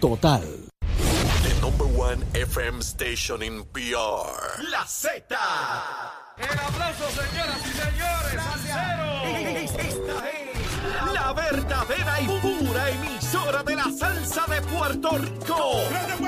total. The number one FM station in PR. La Z. El aplauso, señoras y señores. Esta es la verdadera y pura emisora de la salsa de Puerto Rico. ¡De Puerto Rico!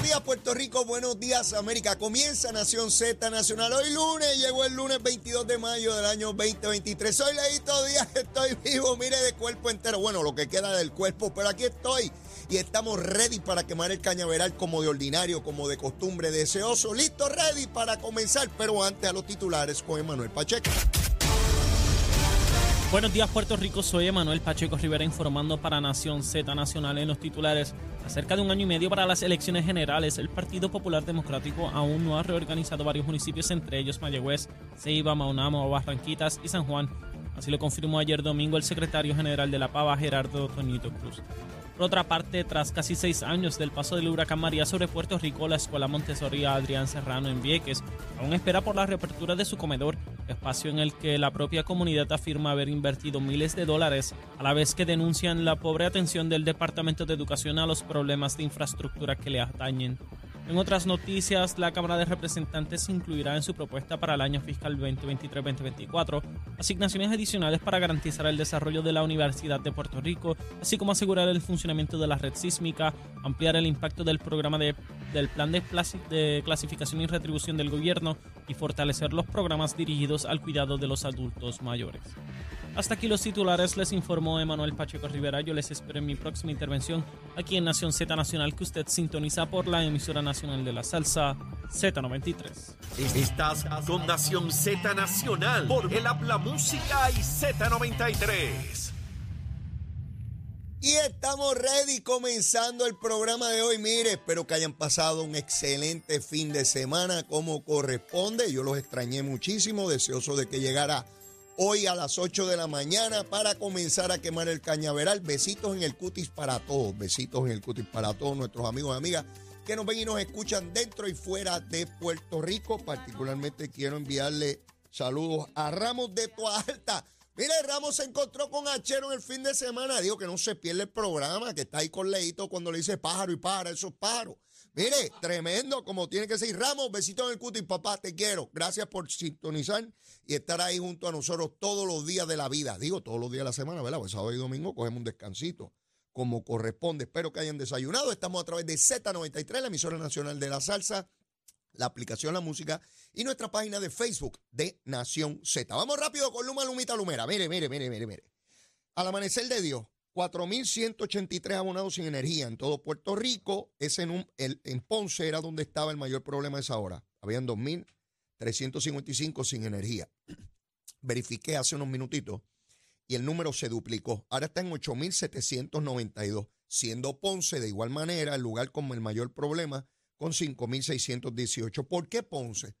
Buenos días Puerto Rico, buenos días América. Comienza Nación Z Nacional. Hoy lunes, llegó el lunes 22 de mayo del año 2023. Soy Leito Díaz, estoy vivo, mire de cuerpo entero. Bueno, lo que queda del cuerpo, pero aquí estoy. Y estamos ready para quemar el cañaveral como de ordinario, como de costumbre, deseoso. Listo, ready para comenzar. Pero antes a los titulares con Emanuel Pacheco. Buenos días Puerto Rico, soy Emanuel Pacheco Rivera informando para Nación Z Nacional en los titulares. Acerca de un año y medio para las elecciones generales, el Partido Popular Democrático aún no ha reorganizado varios municipios, entre ellos Mayagüez, Ceiba, Maunamo, Barranquitas y San Juan. Así lo confirmó ayer domingo el secretario general de la PAVA, Gerardo Toñito Cruz. Por otra parte, tras casi seis años del paso del huracán María sobre Puerto Rico, la Escuela Montessori Adrián Serrano en Vieques aún espera por la reapertura de su comedor, espacio en el que la propia comunidad afirma haber invertido miles de dólares, a la vez que denuncian la pobre atención del Departamento de Educación a los problemas de infraestructura que le atañen. En otras noticias, la Cámara de Representantes incluirá en su propuesta para el año fiscal 2023-2024 asignaciones adicionales para garantizar el desarrollo de la Universidad de Puerto Rico, así como asegurar el funcionamiento de la red sísmica, ampliar el impacto del programa de, del Plan de Clasificación y Retribución del Gobierno y fortalecer los programas dirigidos al cuidado de los adultos mayores. Hasta aquí los titulares, les informó Emanuel Pacheco Rivera. Yo les espero en mi próxima intervención aquí en Nación Z Nacional, que usted sintoniza por la emisora nacional de la salsa Z93. Estás con Nación Z Nacional por el Habla Música y Z93. Y estamos ready comenzando el programa de hoy. Mire, espero que hayan pasado un excelente fin de semana como corresponde. Yo los extrañé muchísimo, deseoso de que llegara hoy a las 8 de la mañana para comenzar a quemar el cañaveral. Besitos en el cutis para todos, besitos en el cutis para todos nuestros amigos y amigas que nos ven y nos escuchan dentro y fuera de Puerto Rico. Particularmente quiero enviarle saludos a Ramos de Toa Alta. Mire, Ramos se encontró con Achero en el fin de semana. Digo que no se pierde el programa, que está ahí con Leito cuando le dice pájaro y pájaro, esos pájaros. Mire, tremendo como tiene que ser. Ramos, besito en el cutis, papá, te quiero. Gracias por sintonizar y estar ahí junto a nosotros todos los días de la vida. Digo, todos los días de la semana, ¿verdad? Pues sábado y domingo cogemos un descansito como corresponde. Espero que hayan desayunado. Estamos a través de Z93, la emisora nacional de la salsa, la aplicación La Música y nuestra página de Facebook de Nación Z. Vamos rápido con Luma Lumita Lumera. Mire, mire, mire, mire, mire. Al amanecer de Dios, 4.183 abonados sin energía en todo Puerto Rico. Ese en, un, el, en Ponce era donde estaba el mayor problema a esa hora. Habían 2.355 sin energía. Verifiqué hace unos minutitos y el número se duplicó. Ahora está en 8.792, siendo Ponce de igual manera el lugar con el mayor problema con 5.618. ¿Por qué Ponce?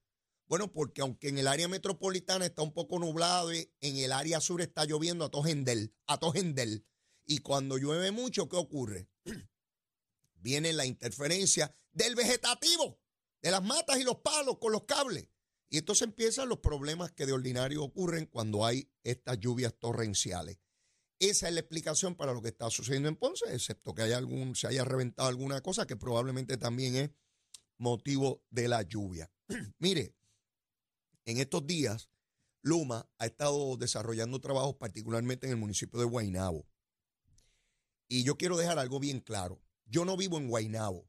Bueno, porque aunque en el área metropolitana está un poco nublado en el área sur está lloviendo a tojendel, a tojendel. Y cuando llueve mucho, ¿qué ocurre? Viene la interferencia del vegetativo, de las matas y los palos con los cables. Y entonces empiezan los problemas que de ordinario ocurren cuando hay estas lluvias torrenciales. Esa es la explicación para lo que está sucediendo en Ponce, excepto que algún, se haya reventado alguna cosa que probablemente también es motivo de la lluvia. Mire, en estos días, Luma ha estado desarrollando trabajos particularmente en el municipio de Guaynabo. Y yo quiero dejar algo bien claro. Yo no vivo en Guaynabo,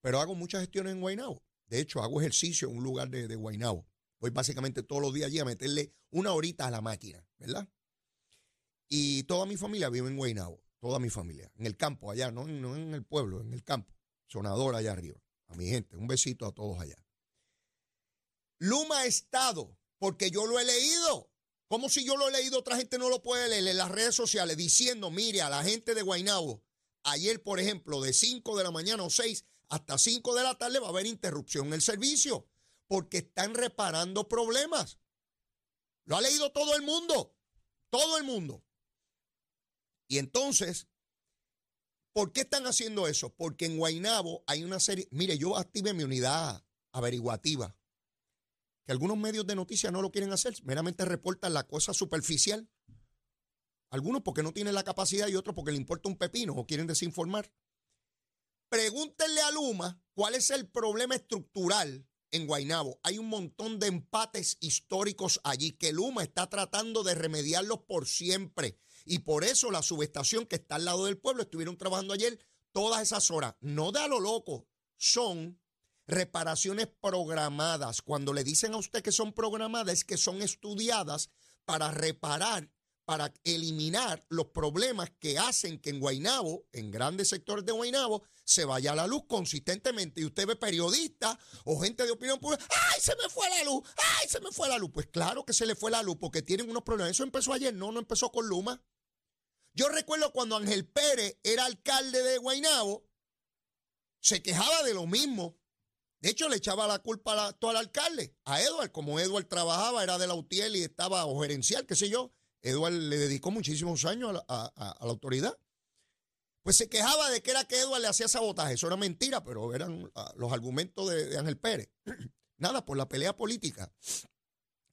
pero hago muchas gestiones en Guaynabo. De hecho, hago ejercicio en un lugar de, de Guaynabo. Voy básicamente todos los días allí a meterle una horita a la máquina, ¿verdad? Y toda mi familia vive en Guaynabo, toda mi familia, en el campo allá, no, no en el pueblo, en el campo, sonador allá arriba. A mi gente, un besito a todos allá. Luma ha estado, porque yo lo he leído, Como si yo lo he leído, otra gente no lo puede leer en las redes sociales diciendo, mire, a la gente de Guaynabo, ayer, por ejemplo, de 5 de la mañana o 6 hasta 5 de la tarde va a haber interrupción en el servicio porque están reparando problemas. Lo ha leído todo el mundo, todo el mundo. Y entonces, ¿por qué están haciendo eso? Porque en Guaynabo hay una serie, mire, yo activé mi unidad averiguativa, que algunos medios de noticias no lo quieren hacer, meramente reportan la cosa superficial. Algunos porque no tienen la capacidad y otros porque le importa un pepino o quieren desinformar. Pregúntenle a Luma cuál es el problema estructural en Guaynabo. Hay un montón de empates históricos allí que Luma está tratando de remediarlos por siempre. Y por eso la subestación que está al lado del pueblo estuvieron trabajando ayer todas esas horas. No de a lo loco, son reparaciones programadas. Cuando le dicen a usted que son programadas, es que son estudiadas para reparar para eliminar los problemas que hacen que en Guainabo, en grandes sectores de Guainabo, se vaya la luz consistentemente. Y usted ve periodistas o gente de opinión pública, ¡ay, se me fue la luz! ¡ay, se me fue la luz! Pues claro que se le fue la luz porque tienen unos problemas. Eso empezó ayer, no, no empezó con Luma. Yo recuerdo cuando Ángel Pérez era alcalde de Guainabo, se quejaba de lo mismo. De hecho, le echaba la culpa a todo al alcalde, a Edward. Como Edward trabajaba, era de la UTIEL y estaba o gerencial, qué sé yo Eduard le dedicó muchísimos años a la, autoridad. Pues se quejaba de que era que Eduard le hacía sabotaje. Eso era mentira, pero eran ah, los argumentos de, Ángel Pérez. Nada, por la pelea política.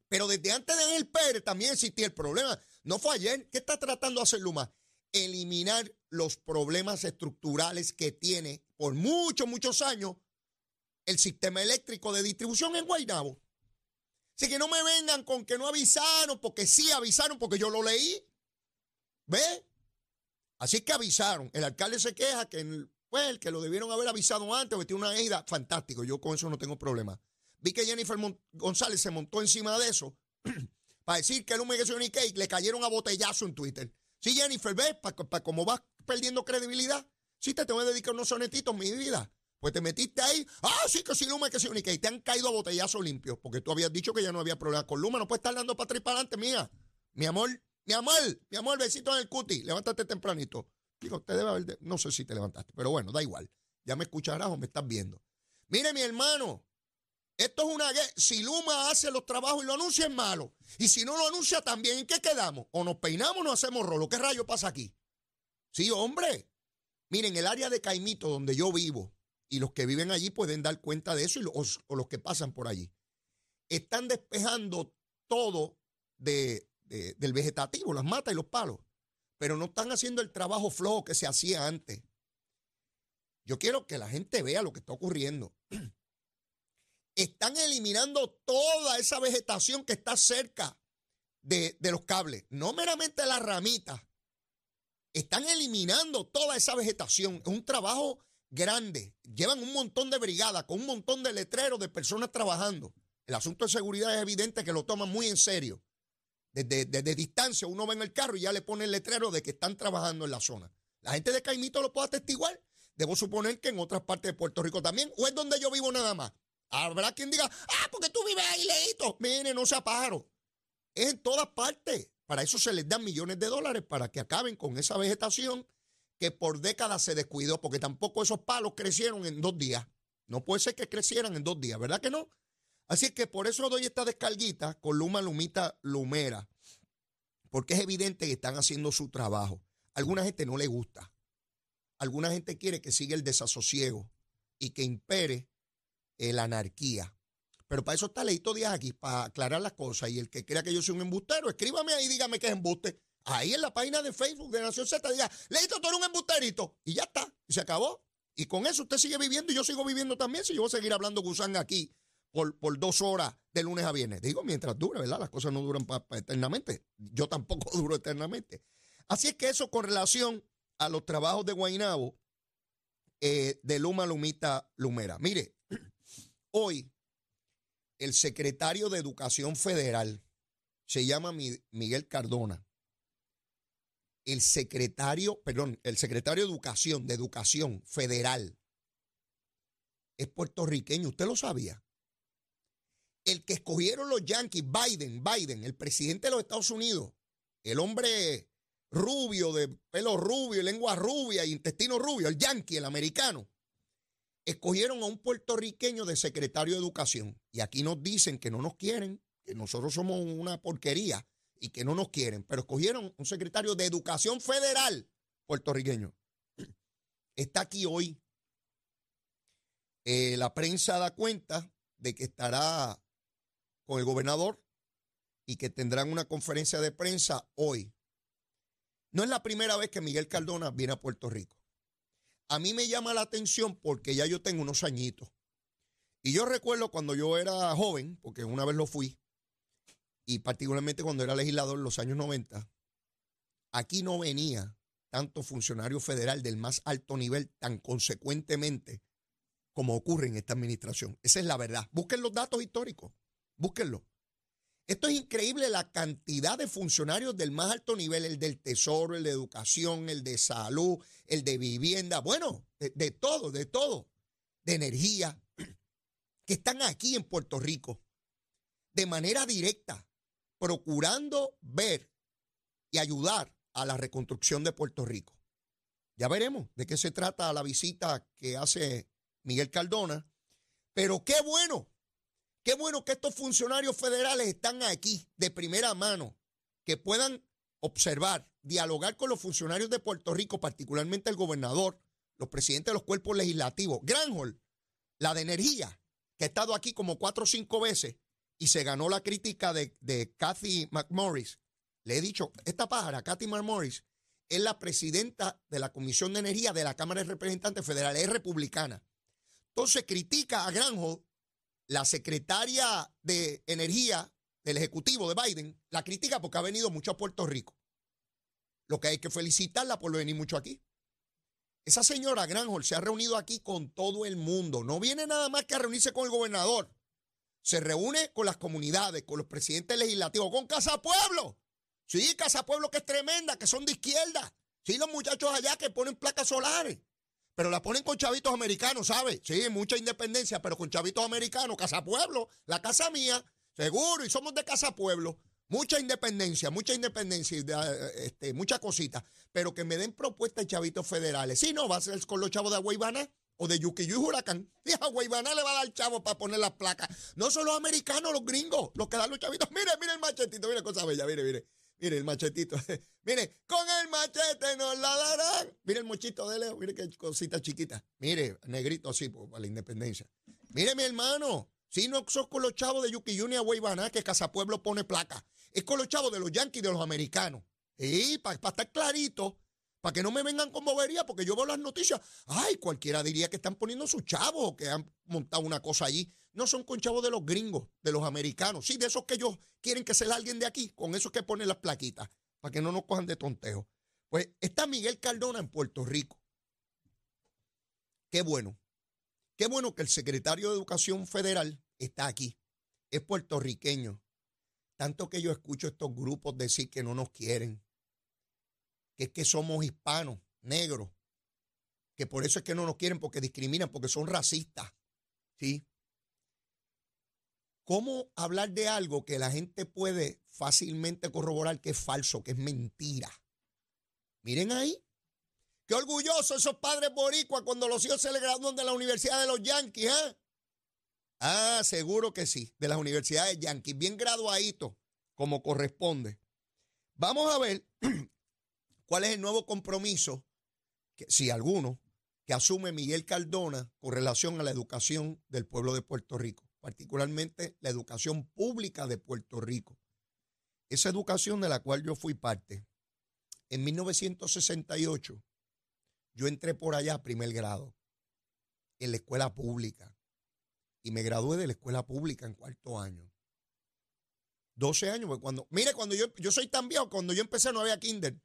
Pero desde antes de Ángel Pérez también existía el problema. No fue ayer. ¿Qué está tratando de hacer Luma? Eliminar los problemas estructurales que tiene por muchos, muchos años el sistema eléctrico de distribución en Guaynabo. Así que no me vengan con que no avisaron, porque sí avisaron, porque yo lo leí. ¿Ve? Así que avisaron. El alcalde se queja que, pues, que lo debieron haber avisado antes, porque una ida. Fantástico, yo con eso no tengo problema. Vi que Jennifer González se montó encima de eso para decir que el humillación y cake le cayeron a botellazo en Twitter. Sí, Jennifer, ¿ves? Para como vas perdiendo credibilidad. Sí, te tengo que dedicar unos sonetitos, mi vida. Pues te metiste ahí, ah, sí, que sí, Luma, que sí, única, y te han caído a botellazo limpio, porque tú habías dicho que ya no había problema con Luma, no puedes estar dando para atrás y para adelante, mía. Mi amor, mi amor, mi amor, besito en el cuti, levántate tempranito. Digo, te debe haber, no sé si te levantaste, pero bueno, da igual. Ya me escucharás o me estás viendo. Mire, mi hermano, esto es una guerra. Si Luma hace los trabajos y lo anuncia, es malo. Y si no lo anuncia, también, ¿en qué quedamos? O nos peinamos o nos hacemos rolo. ¿Qué rayo pasa aquí? Sí, hombre. Miren, el área de Caimito, donde yo vivo, y los que viven allí pueden dar cuenta de eso y los, o los que pasan por allí. Están despejando todo de, del vegetativo, las matas y los palos, pero no están haciendo el trabajo flojo que se hacía antes. Yo quiero que la gente vea lo que está ocurriendo. Están eliminando toda esa vegetación que está cerca de, de los cables, no meramente las ramitas. Están eliminando toda esa vegetación. Es un trabajo grande, llevan un montón de brigadas con un montón de letreros de personas trabajando. El asunto de seguridad es evidente que lo toman muy en serio. Desde, distancia uno ve en el carro y ya le pone el letrero de que están trabajando en la zona. La gente de Caimito lo puede atestiguar. Debo suponer que en otras partes de Puerto Rico también, o es donde yo vivo nada más. Habrá quien diga, ah, porque tú vives ahí, leíto. Mire, no se pájaro. Es en todas partes. Para eso se les dan millones de dólares para que acaben con esa vegetación que por décadas se descuidó, porque tampoco esos palos crecieron en dos días. No puede ser que crecieran en dos días, ¿verdad que no? Así que por eso doy esta descarguita con Luma Lumita Lumera, porque es evidente que están haciendo su trabajo. alguna gente no le gusta. Alguna gente quiere que siga el desasosiego y que impere eh, la anarquía. Pero para eso está Leito Díaz aquí, para aclarar las cosas. Y el que crea que yo soy un embustero, escríbame ahí dígame que es embuste ahí en la página de Facebook de Nación Z diga, Leito, tú eres un embusterito. Y ya está, y se acabó. Y con eso usted sigue viviendo y yo sigo viviendo también. Si yo voy a seguir hablando gusán aquí por, por dos horas de lunes a viernes. Digo, mientras dure, ¿verdad? Las cosas no duran eternamente. Yo tampoco duro eternamente. Así es que eso con relación a los trabajos de Guainabo, eh, de Luma Lumita Lumera. Mire, hoy el secretario de Educación Federal se llama Miguel Cardona el secretario, perdón, el secretario de Educación, de Educación Federal, es puertorriqueño. ¿Usted lo sabía? el que escogieron los Yankees, Biden, Biden, el presidente de los Estados Unidos, el hombre rubio, de pelo rubio, lengua rubia intestino rubio, el yankee, el americano, escogieron a un puertorriqueño de secretario de educación. Y aquí nos dicen que no nos quieren, que nosotros somos una porquería y que no nos quieren, pero escogieron un secretario de educación federal puertorriqueño. Está aquí hoy. Eh, la prensa da cuenta de que estará con el gobernador y que tendrán una conferencia de prensa hoy. No es la primera vez que Miguel Cardona viene a Puerto Rico. A mí me llama la atención porque ya yo tengo unos añitos. Y yo recuerdo cuando yo era joven, porque una vez lo fui, y particularmente cuando era legislador en los años 90, aquí no venía tanto funcionario federal del más alto nivel tan consecuentemente como ocurre en esta administración. Esa es la verdad. Busquen los datos históricos. Búsquenlo. Esto es increíble la cantidad de funcionarios del más alto nivel, el del tesoro, el de educación, el de salud, el de vivienda, bueno, de, todo, de todo, de energía, que están aquí en Puerto Rico de manera directa, procurando ver y ayudar a la reconstrucción de Puerto Rico. Ya veremos de qué se trata la visita que hace Miguel Cardona, pero qué bueno Qué bueno que estos funcionarios federales están aquí de primera mano, que puedan observar, dialogar con los funcionarios de Puerto Rico, particularmente el gobernador, los presidentes de los cuerpos legislativos. Granholm, la de energía, que ha estado aquí como cuatro o cinco veces y se ganó la crítica de, de Kathy McMorris. Le he dicho, esta pájara, Kathy McMorris, es la presidenta de la Comisión de Energía de la Cámara de Representantes Federales, es republicana. Entonces critica a Granholm la secretaria de Energía del Ejecutivo de Biden la critica porque ha venido mucho a Puerto Rico. Lo que hay que felicitarla por venir mucho aquí. Esa señora Granholm se ha reunido aquí con todo el mundo. No viene nada más que a reunirse con el gobernador. Se reúne con las comunidades, con los presidentes legislativos, con Casa Pueblo. Sí, Casa Pueblo que es tremenda, que son de izquierda. Sí, los muchachos allá que ponen placas solares pero la ponen con chavitos americanos, ¿sabes? Sí, mucha independencia, pero con chavitos americanos, Casa Pueblo, la casa mía, seguro, y somos de Casa Pueblo. Mucha independencia, mucha independencia, este, mucha cosita, pero que me den propuestas de chavitos federales. Si no, va a ser con los chavos de Aguaybana o de Yukiyu y Huracán. Y a Aguaybana le va a dar chavo para poner las placas. No son los americanos, los gringos, los que dan los chavitos. Mire, mire el machetito, mire cosa bella, mire, mire. Mire el machetito. mire, con el machete nos la darán. Mire el mochito de Leo. Mire qué cosita chiquita. Mire, negrito así, para la independencia. Mire, mi hermano. Si no sos con los chavos de Yuki Junior Guaybaná, que Casa Pueblo pone placa. Es con los chavos de los yanquis de los americanos. Y para estar clarito, para que no me vengan con bobería, porque yo veo las noticias. Ay, cualquiera diría que están poniendo sus chavos que han montado una cosa allí no son con chavos de los gringos, de los americanos. Sí, de esos que ellos quieren que sea alguien de aquí, con esos que ponen las plaquitas, para que no nos cojan de tonteo. Pues está Miguel Cardona en Puerto Rico. Qué bueno. Qué bueno que el secretario de Educación Federal está aquí. Es puertorriqueño. Tanto que yo escucho estos grupos decir que no nos quieren, que es que somos hispanos, negros, que por eso es que no nos quieren, porque discriminan, porque son racistas. ¿Sí? ¿Cómo hablar de algo que la gente puede fácilmente corroborar que es falso, que es mentira? Miren ahí. Qué orgulloso esos padres boricuas cuando los hijos se le gradúan de la Universidad de los Yankees, ¿eh? Ah, seguro que sí, de las universidades Yankees, bien graduaditos, como corresponde. Vamos a ver cuál es el nuevo compromiso, que, si alguno, que asume Miguel Cardona con relación a la educación del pueblo de Puerto Rico particularmente la educación pública de Puerto Rico. Esa educación de la cual yo fui parte, en 1968, yo entré por allá a primer grado, en la escuela pública, y me gradué de la escuela pública en cuarto año. 12 años, cuando, mire, cuando yo, yo soy tan viejo, cuando yo empecé no había kinder.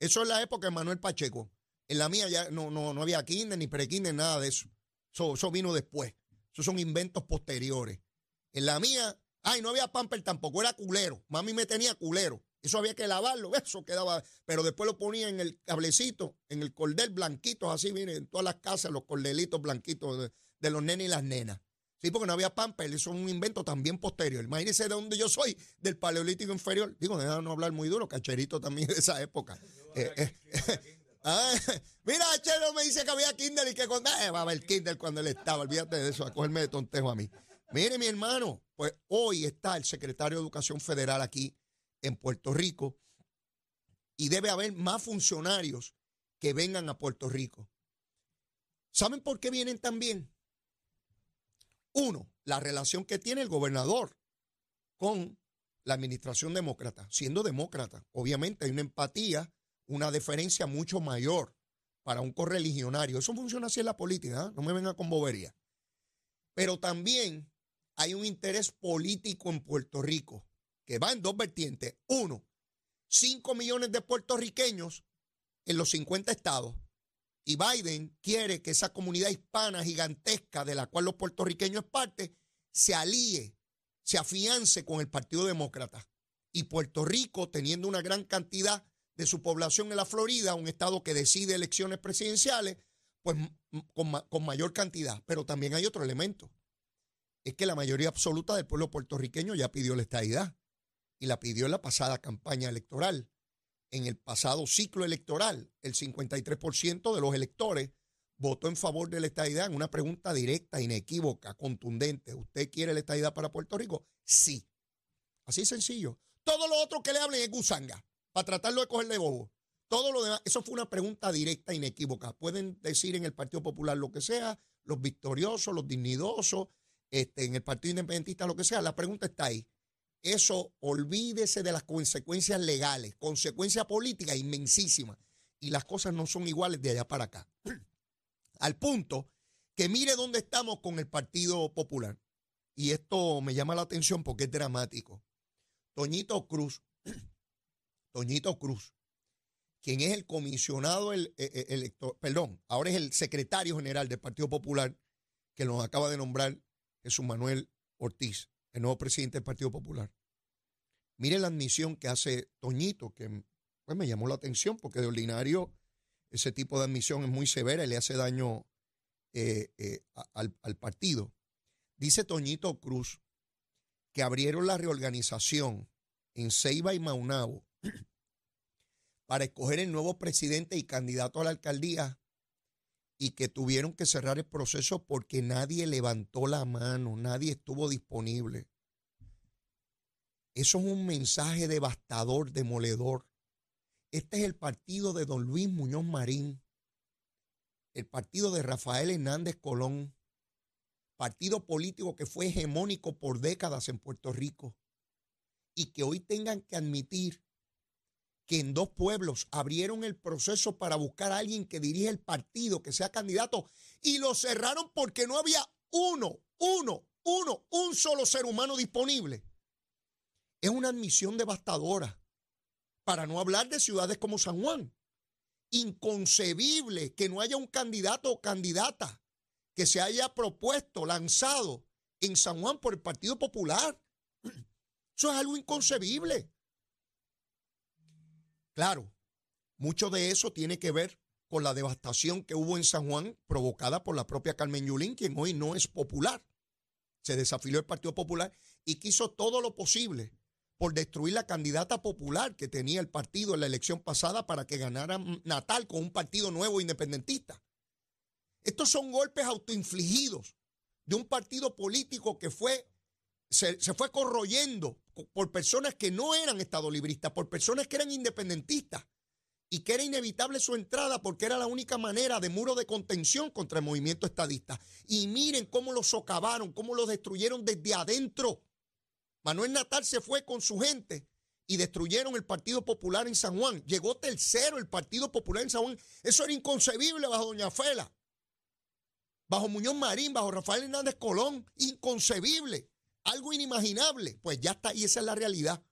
Eso es la época de Manuel Pacheco. En la mía ya no, no, no había kinder, ni pre-kinder, nada de eso. Eso vino después. Esos son inventos posteriores. En la mía, ay, no había pamper tampoco, era culero. Mami me tenía culero. Eso había que lavarlo, eso quedaba. Pero después lo ponía en el cablecito, en el cordel blanquito, así, miren, en todas las casas, los cordelitos blanquitos de, los nenes y las nenas. Sí, porque no había pamper, eso es un invento también posterior. Imagínense de donde yo soy, del paleolítico inferior. Digo, de no hablar muy duro, cacherito también de esa época. Eh, eh, ah, mira, Chelo me dice que había Kindle y que cuando eh, va a haber Kindle cuando él estaba. Olvídate de eso, a cogerme de tontejo a mí. Mire, mi hermano, pues hoy está el secretario de Educación Federal aquí en Puerto Rico y debe haber más funcionarios que vengan a Puerto Rico. ¿Saben por qué vienen también? Uno, la relación que tiene el gobernador con la administración demócrata. Siendo demócrata, obviamente hay una empatía, una deferencia mucho mayor para un correligionario. Eso funciona así en la política, ¿eh? no me venga con bobería. Pero también hay un interés político en Puerto Rico que va en dos vertientes. Uno, 5 millones de puertorriqueños en los 50 estados y Biden quiere que esa comunidad hispana gigantesca de la cual los puertorriqueños es parte, se alíe, se afiance con el Partido Demócrata. Y Puerto Rico, teniendo una gran cantidad de su población en la Florida, un estado que decide elecciones presidenciales, pues con, con mayor cantidad. Pero también hay otro elemento. Es que la mayoría absoluta del pueblo puertorriqueño ya pidió la estadidad y la pidió en la pasada campaña electoral en el pasado ciclo electoral, el 53% de los electores votó en favor de la estadidad en una pregunta directa, inequívoca, contundente. ¿Usted quiere la estadidad para Puerto Rico? Sí. Así sencillo. Todo lo otro que le hablen es gusanga, para tratarlo de cogerle bobo. Todo lo demás, eso fue una pregunta directa, inequívoca. Pueden decir en el Partido Popular lo que sea, los victoriosos, los dignidosos, este, en el Partido Independentista lo que sea. La pregunta está ahí. Eso olvídese de las consecuencias legales, consecuencia política inmensísima. Y las cosas no son iguales de allá para acá. Al punto que mire dónde estamos con el Partido Popular. Y esto me llama la atención porque es dramático. Toñito Cruz, Toñito Cruz, quien es el comisionado el, e, e, elector, perdón, ahora es el secretario general del Partido Popular, que nos acaba de nombrar Jesús Manuel Ortiz el nuevo presidente del Partido Popular. Mire la admisión que hace Toñito, que pues, me llamó la atención porque de ordinario ese tipo de admisión es muy severa y le hace daño eh, eh, al, al partido. Dice Toñito Cruz que abrieron la reorganización en Ceiba y Maunabo para escoger el nuevo presidente y candidato a la alcaldía y que tuvieron que cerrar el proceso porque nadie levantó la mano, nadie estuvo disponible. Eso es un mensaje devastador, demoledor. Este es el partido de don Luis Muñoz Marín, el partido de Rafael Hernández Colón, partido político que fue hegemónico por décadas en Puerto Rico y que hoy tengan que admitir que en dos pueblos abrieron el proceso para buscar a alguien que dirige el partido, que sea candidato, y lo cerraron porque no había uno, uno, uno, un solo ser humano disponible. Es una admisión devastadora, para no hablar de ciudades como San Juan. Inconcebible que no haya un candidato o candidata que se haya propuesto, lanzado en San Juan por el Partido Popular. Eso es algo inconcebible. Claro, mucho de eso tiene que ver con la devastación que hubo en San Juan provocada por la propia Carmen Yulín, quien hoy no es popular. Se desafilió el Partido Popular y quiso todo lo posible por destruir la candidata popular que tenía el partido en la elección pasada para que ganara Natal con un partido nuevo independentista. Estos son golpes autoinfligidos de un partido político que fue, se, se fue corroyendo por personas que no eran estadolibristas, por personas que eran independentistas y que era inevitable su entrada porque era la única manera de muro de contención contra el movimiento estadista. Y miren cómo lo socavaron, cómo lo destruyeron desde adentro. Manuel Natal se fue con su gente y destruyeron el Partido Popular en San Juan. Llegó tercero el Partido Popular en San Juan. Eso era inconcebible bajo Doña Fela, bajo Muñoz Marín, bajo Rafael Hernández Colón. Inconcebible algo inimaginable. Pues ya está, y esa es la realidad.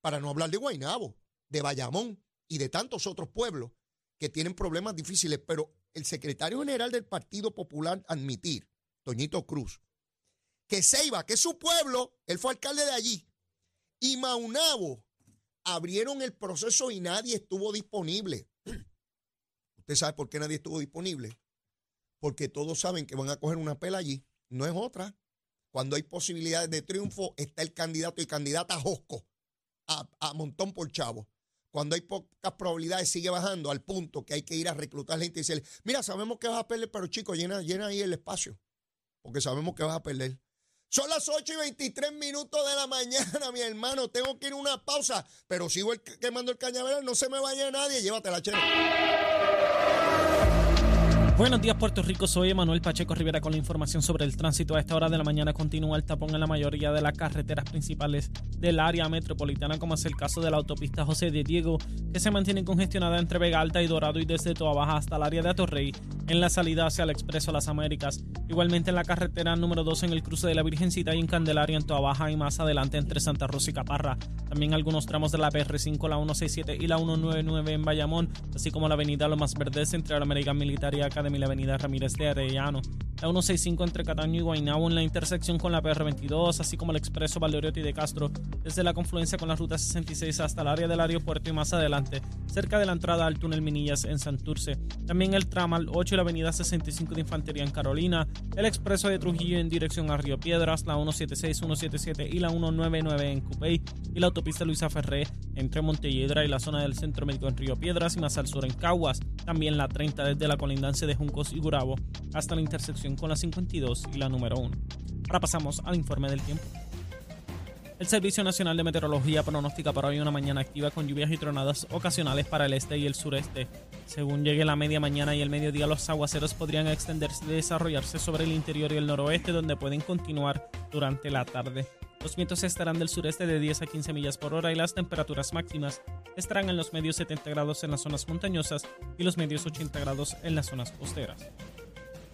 Para no hablar de Guainabo, de Bayamón y de tantos otros pueblos que tienen problemas difíciles. Pero el secretario general del Partido Popular admitir, Toñito Cruz, que Ceiba, que es su pueblo, él fue alcalde de allí, y Maunabo abrieron el proceso y nadie estuvo disponible. ¿Usted sabe por qué nadie estuvo disponible? Porque todos saben que van a coger una pela allí. No es otra cuando hay posibilidades de triunfo, está el candidato y candidata Josco a, montón por chavo. Cuando hay pocas probabilidades, sigue bajando al punto que hay que ir a reclutar gente y decirle, mira, sabemos que vas a perder, pero chicos, llena, llena ahí el espacio, porque sabemos que vas a perder. Son las 8 y 23 minutos de la mañana, mi hermano. Tengo que ir a una pausa, pero sigo quemando el cañaveral. No se me vaya nadie. Llévatela, chero. Buenos días Puerto Rico, soy Emanuel Pacheco Rivera con la información sobre el tránsito. A esta hora de la mañana continúa el tapón en la mayoría de las carreteras principales del área metropolitana, como es el caso de la autopista José de Diego, que se mantiene congestionada entre Vega Alta y Dorado y desde Toa Baja hasta el área de Atorrey, en la salida hacia el Expreso Las Américas. Igualmente en la carretera número 2 en el cruce de la Virgencita y en Candelaria en Toa Baja y más adelante entre Santa Rosa y Caparra. También algunos tramos de la PR5, la 167 y la 199 en Bayamón, así como la avenida Lomas Verdes entre la American Militar y acá de la avenida Ramírez de Arellano, la 165 entre Cataño y Guaynabo en la intersección con la PR22, así como el expreso Valdoriotti de Castro, desde la confluencia con la ruta 66 hasta el área del aeropuerto y más adelante, cerca de la entrada al túnel Minillas en Santurce. También el tramal 8 y la avenida 65 de Infantería en Carolina, el expreso de Trujillo en dirección a Río Piedras, la 176, 177 y la 199 en Cupey y la autopista Luisa Ferré entre Montelledra y la zona del Centro Médico en Río Piedras y más al sur en Caguas. También la 30 desde la colindancia de Juncos y Gurabo hasta la intersección con la 52 y la número 1. Ahora pasamos al informe del tiempo. El Servicio Nacional de Meteorología pronostica para hoy una mañana activa con lluvias y tronadas ocasionales para el este y el sureste. Según llegue la media mañana y el mediodía, los aguaceros podrían extenderse y desarrollarse sobre el interior y el noroeste, donde pueden continuar durante la tarde. Los vientos estarán del sureste de 10 a 15 millas por hora y las temperaturas máximas estarán en los medios 70 grados en las zonas montañosas y los medios 80 grados en las zonas costeras.